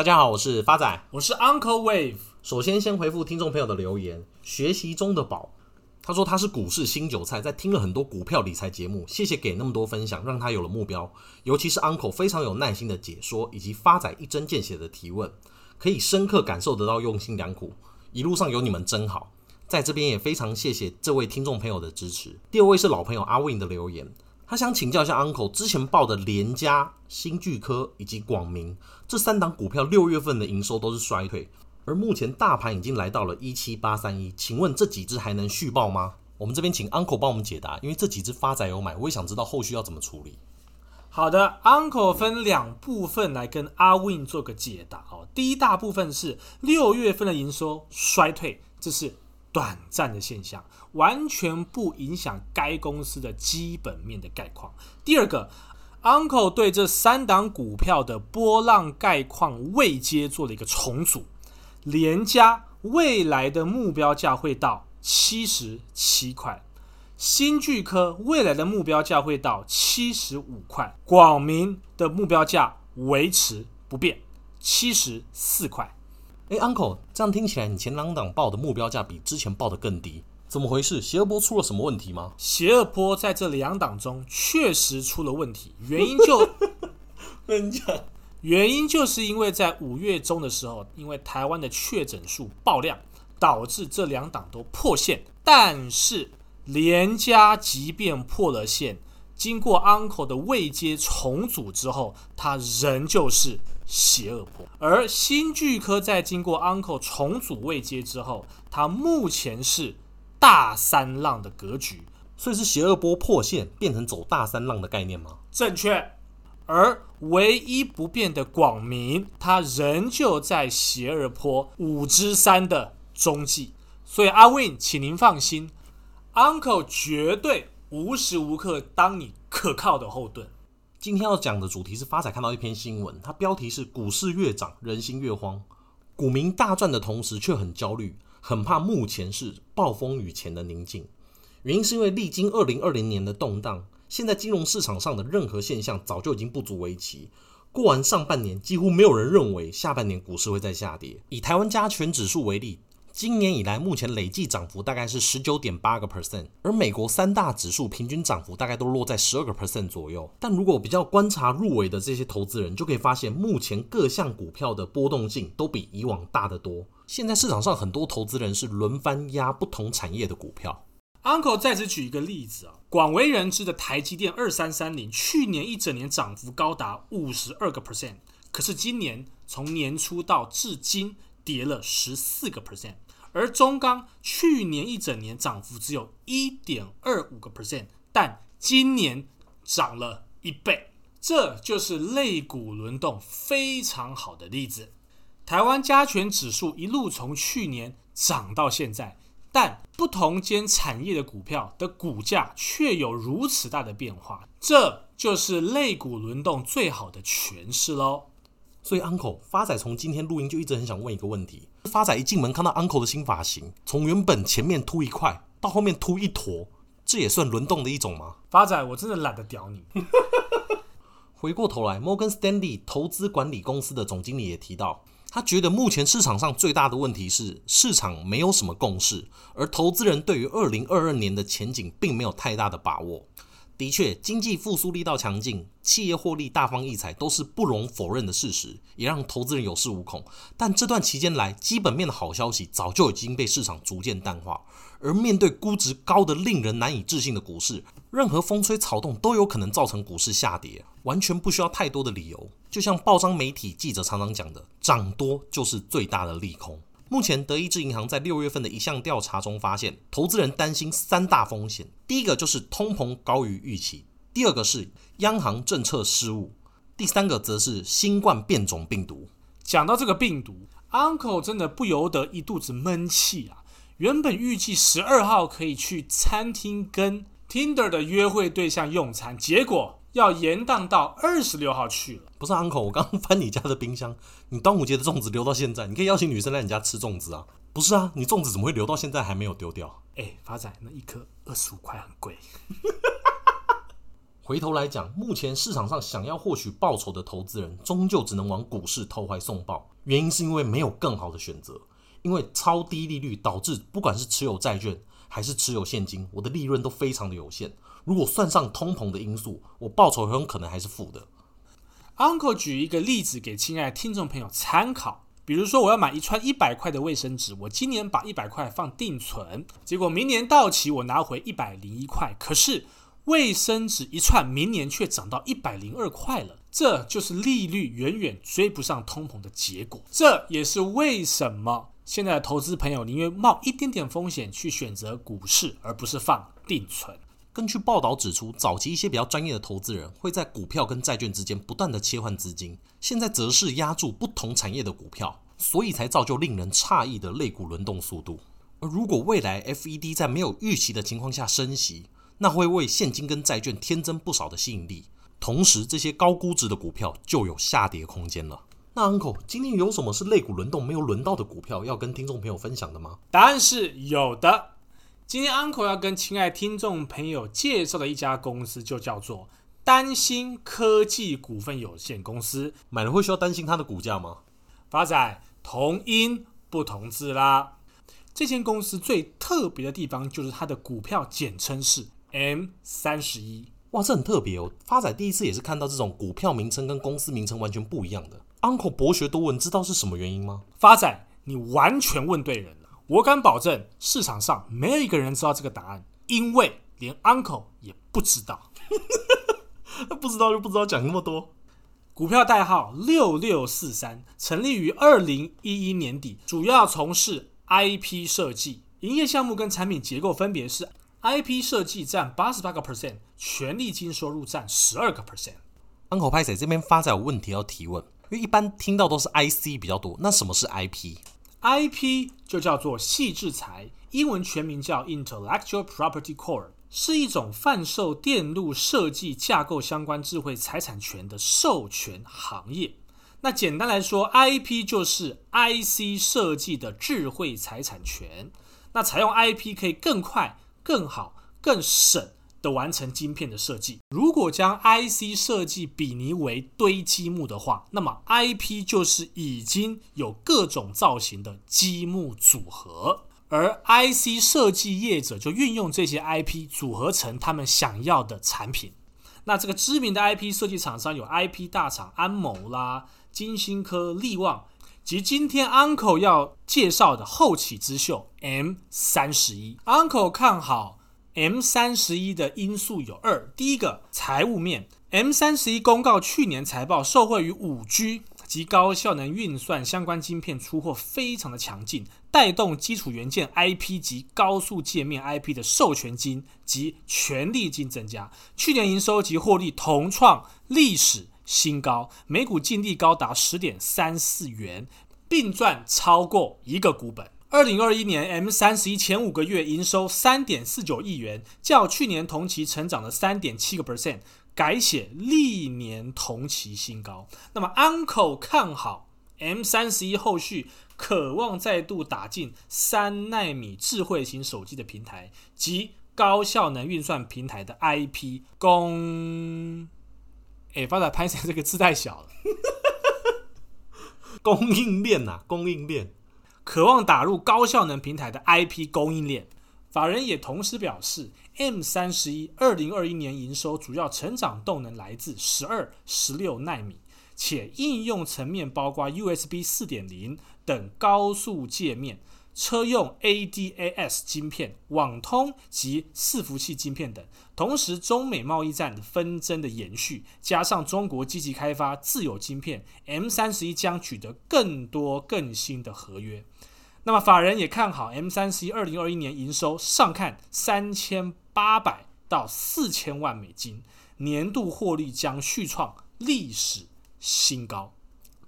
大家好，我是发仔，我是 Uncle Wave。首先，先回复听众朋友的留言。学习中的宝，他说他是股市新韭菜，在听了很多股票理财节目，谢谢给那么多分享，让他有了目标。尤其是 Uncle 非常有耐心的解说，以及发仔一针见血的提问，可以深刻感受得到用心良苦。一路上有你们真好，在这边也非常谢谢这位听众朋友的支持。第二位是老朋友阿 Win 的留言。他想请教一下 Uncle，之前报的联家、新巨科以及广明这三档股票，六月份的营收都是衰退，而目前大盘已经来到了一七八三一，请问这几只还能续报吗？我们这边请 Uncle 帮我们解答，因为这几只发仔有买，我也想知道后续要怎么处理。好的，Uncle 分两部分来跟阿 Win 做个解答哦。第一大部分是六月份的营收衰退，这是。短暂的现象，完全不影响该公司的基本面的概况。第二个，Uncle 对这三档股票的波浪概况位阶做了一个重组。联嘉未来的目标价会到七十七块，新巨科未来的目标价会到七十五块，广明的目标价维持不变，七十四块。哎，Uncle，这样听起来你前两档报的目标价比之前报的更低，怎么回事？邪恶波出了什么问题吗？邪恶波在这两档中确实出了问题，原因就跟你讲，原因就是因为在五月中的时候，因为台湾的确诊数爆量，导致这两档都破线。但是联家即便破了线，经过 Uncle 的位阶重组之后，他仍旧是。邪恶波，而新巨科在经过 Uncle 重组位阶之后，它目前是大三浪的格局，所以是邪恶波破线变成走大三浪的概念吗？正确。而唯一不变的广明，他仍旧在邪恶坡五之三的中继，所以阿 Win，请您放心，Uncle 绝对无时无刻当你可靠的后盾。今天要讲的主题是发财看到一篇新闻，它标题是“股市越涨，人心越慌”。股民大赚的同时却很焦虑，很怕目前是暴风雨前的宁静。原因是因为历经二零二零年的动荡，现在金融市场上的任何现象早就已经不足为奇。过完上半年，几乎没有人认为下半年股市会再下跌。以台湾加权指数为例。今年以来，目前累计涨幅大概是十九点八个 percent，而美国三大指数平均涨幅大概都落在十二个 percent 左右。但如果比较观察入围的这些投资人，就可以发现，目前各项股票的波动性都比以往大得多。现在市场上很多投资人是轮番押不同产业的股票。Uncle 在此举一个例子啊，广为人知的台积电二三三零，去年一整年涨幅高达五十二个 percent，可是今年从年初到至今跌了十四个 percent。而中钢去年一整年涨幅只有一点二五个 percent，但今年涨了一倍，这就是类股轮动非常好的例子。台湾加权指数一路从去年涨到现在，但不同间产业的股票的股价却有如此大的变化，这就是类股轮动最好的诠释喽。所以，Uncle 发仔从今天录音就一直很想问一个问题：发仔一进门看到 Uncle 的新发型，从原本前面秃一块到后面秃一坨，这也算轮动的一种吗？发仔，我真的懒得屌你。回过头来，Morgan Stanley 投资管理公司的总经理也提到，他觉得目前市场上最大的问题是市场没有什么共识，而投资人对于二零二二年的前景并没有太大的把握。的确，经济复苏力道强劲，企业获利大放异彩，都是不容否认的事实，也让投资人有恃无恐。但这段期间来，基本面的好消息早就已经被市场逐渐淡化。而面对估值高的令人难以置信的股市，任何风吹草动都有可能造成股市下跌，完全不需要太多的理由。就像报章媒体记者常常讲的，涨多就是最大的利空。目前，德意志银行在六月份的一项调查中发现，投资人担心三大风险：第一个就是通膨高于预期；第二个是央行政策失误；第三个则是新冠变种病毒。讲到这个病毒，Uncle 真的不由得一肚子闷气啊！原本预计十二号可以去餐厅跟 Tinder 的约会对象用餐，结果。要延宕到二十六号去了。不是 Uncle，我刚刚翻你家的冰箱，你端午节的粽子留到现在，你可以邀请女生来你家吃粽子啊。不是啊，你粽子怎么会留到现在还没有丢掉？哎，发仔，那一颗二十五块很贵。回头来讲，目前市场上想要获取报酬的投资人，终究只能往股市投怀送抱。原因是因为没有更好的选择，因为超低利率导致不管是持有债券还是持有现金，我的利润都非常的有限。如果算上通膨的因素，我报酬很有可能还是负的。Uncle 举一个例子给亲爱的听众朋友参考，比如说我要买一串一百块的卫生纸，我今年把一百块放定存，结果明年到期我拿回一百零一块，可是卫生纸一串明年却涨到一百零二块了，这就是利率远远追不上通膨的结果。这也是为什么现在的投资朋友宁愿冒一点点风险去选择股市，而不是放定存。根据报道指出，早期一些比较专业的投资人会在股票跟债券之间不断的切换资金，现在则是押注不同产业的股票，所以才造就令人诧异的类股轮动速度。而如果未来 FED 在没有预期的情况下升息，那会为现金跟债券添增不少的吸引力，同时这些高估值的股票就有下跌空间了。那 Uncle 今天有什么是类股轮动没有轮到的股票要跟听众朋友分享的吗？答案是有的。今天 Uncle 要跟亲爱听众朋友介绍的一家公司，就叫做丹心科技股份有限公司。买了会需要担心它的股价吗？发仔，同音不同字啦。这间公司最特别的地方就是它的股票简称是 M 三十一。哇，这很特别哦。发仔第一次也是看到这种股票名称跟公司名称完全不一样的。Uncle 博学多闻，知道是什么原因吗？发仔，你完全问对人。我敢保证，市场上没有一个人知道这个答案，因为连 Uncle 也不知道。不知道就不知道，讲那么多。股票代号六六四三，成立于二零一一年底，主要从事 IP 设计，营业项目跟产品结构分别是 IP 设计占八十八个 percent，权利金收入占十二个 percent。Uncle 拍谢这边发展有问题要提问，因为一般听到都是 IC 比较多，那什么是 IP 就叫做矽智财，英文全名叫 Intellectual Property Core，是一种贩售电路设计架构相关智慧财产权的授权行业。那简单来说，IP 就是 IC 设计的智慧财产权。那采用 IP 可以更快、更好、更省。的完成晶片的设计。如果将 IC 设计比拟为堆积木的话，那么 IP 就是已经有各种造型的积木组合，而 IC 设计业者就运用这些 IP 组合成他们想要的产品。那这个知名的 IP 设计厂商有 IP 大厂安谋啦、晶心科、力旺，及今天 Uncle 要介绍的后起之秀 M 三十一。Uncle 看好。M 三十一的因素有二，第一个财务面，M 三十一公告去年财报，受惠于五 G 及高效能运算相关晶片出货非常的强劲，带动基础元件 IP 及高速界面 IP 的授权金及权利金增加，去年营收及获利同创历史新高，每股净利高达十点三四元，并赚超过一个股本。二零二一年 M 三十一前五个月营收三点四九亿元，较去年同期成长了三点七个 percent，改写历年同期新高。那么 Uncle 看好 M 三十一后续渴望再度打进三奈米智慧型手机的平台及高效能运算平台的 IP 供，哎，发达拍成这个字太小了，供应链呐，供应链。渴望打入高效能平台的 IP 供应链，法人也同时表示，M 三十一二零二一年营收主要成长动能来自十二、十六纳米，且应用层面包括 USB 四点零等高速界面。车用 ADAS 晶片、网通及伺服器晶片等，同时中美贸易战的纷争的延续，加上中国积极开发自有晶片，M 三十一将取得更多更新的合约。那么法人也看好 M 三十一二零二一年营收上看三千八百到四千万美金，年度获利将续创历史新高。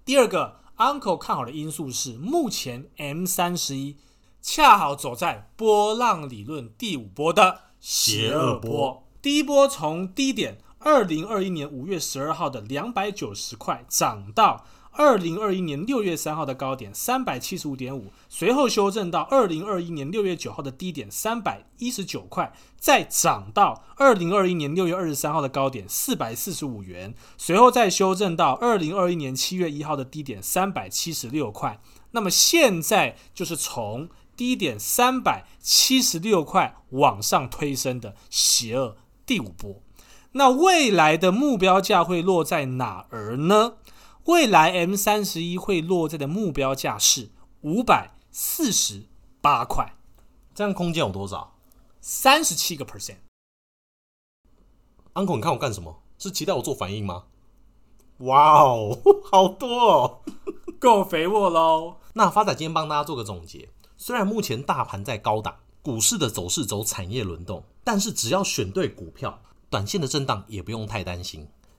第二个。Uncle 看好的因素是，目前 M 三十一恰好走在波浪理论第五波的邪恶波。第一波从低点二零二一年五月十二号的两百九十块涨到二零二一年六月三号的高点三百七十五点五，随后修正到二零二一年六月九号的低点三百一十九块，再涨到二零二一年六月二十三号的高点四百四十五元，随后再修正到二零二一年七月一号的低点三百七十六块。那么现在就是从低点三百七十六块往上推升的邪恶第五波。那未来的目标价会落在哪儿呢？未来 M 三十一会落在的目标价是五百四十八块，这样空间有多少？三十七个 percent。Uncle，你看我干什么？是期待我做反应吗？哇哦，好多哦，够肥沃喽！那发仔今天帮大家做个总结，虽然目前大盘在高档，股市的走势走产业轮动，但是只要选对股票。短线的震荡也不用太担心。